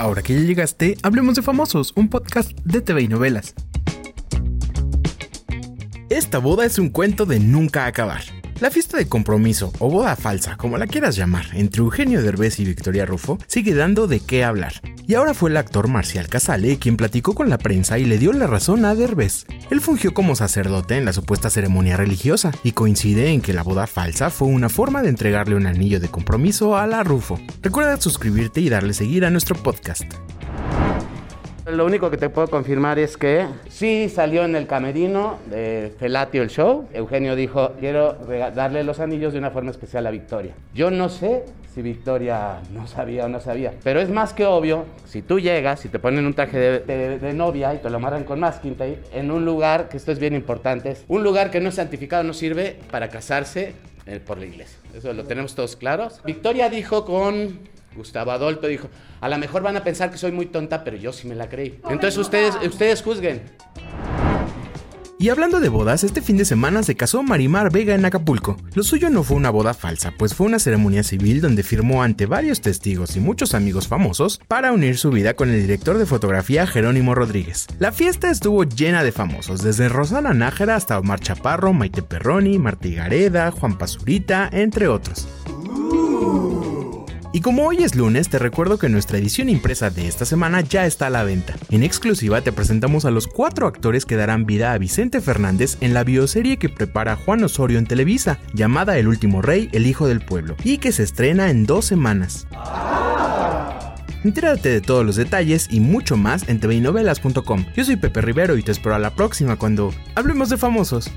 Ahora que ya llegaste, hablemos de Famosos, un podcast de TV y novelas. Esta boda es un cuento de nunca acabar. La fiesta de compromiso, o boda falsa, como la quieras llamar, entre Eugenio Derbez y Victoria Rufo, sigue dando de qué hablar. Y ahora fue el actor Marcial Casale quien platicó con la prensa y le dio la razón a Derbez. Él fungió como sacerdote en la supuesta ceremonia religiosa y coincide en que la boda falsa fue una forma de entregarle un anillo de compromiso a la Rufo. Recuerda suscribirte y darle seguir a nuestro podcast. Lo único que te puedo confirmar es que sí salió en el camerino de Felatio el show. Eugenio dijo, quiero darle los anillos de una forma especial a Victoria. Yo no sé si Victoria no sabía o no sabía, pero es más que obvio, si tú llegas, si te ponen un traje de, novia y te lo amarran con masking en un lugar, que esto es bien importante, un lugar que no es santificado, no sirve para casarse eh, por la iglesia. Eso lo tenemos todos claros. Victoria dijo con Gustavo Adolfo dijo, a lo mejor van a pensar que soy muy tonta, pero yo sí me la creí. Entonces ustedes, ustedes juzguen. Y hablando de bodas, este fin de semana se casó Marimar Vega en Acapulco. Lo suyo no fue una boda falsa, pues fue una ceremonia civil donde firmó ante varios testigos y muchos amigos famosos para unir su vida con el director de fotografía Jerónimo Rodríguez. La fiesta estuvo llena de famosos, desde Rosana Nájera hasta Omar Chaparro, Maite Perroni, Martí Gareda, Juan Pazurita, entre otros. Y como hoy es lunes, te recuerdo que nuestra edición impresa de esta semana ya está a la venta. En exclusiva te presentamos a los cuatro actores que darán vida a Vicente Fernández en la bioserie que prepara Juan Osorio en Televisa, llamada El último rey, el hijo del pueblo, y que se estrena en dos semanas. Entérate de todos los detalles y mucho más en tvinovelas.com. Yo soy Pepe Rivero y te espero a la próxima cuando hablemos de famosos.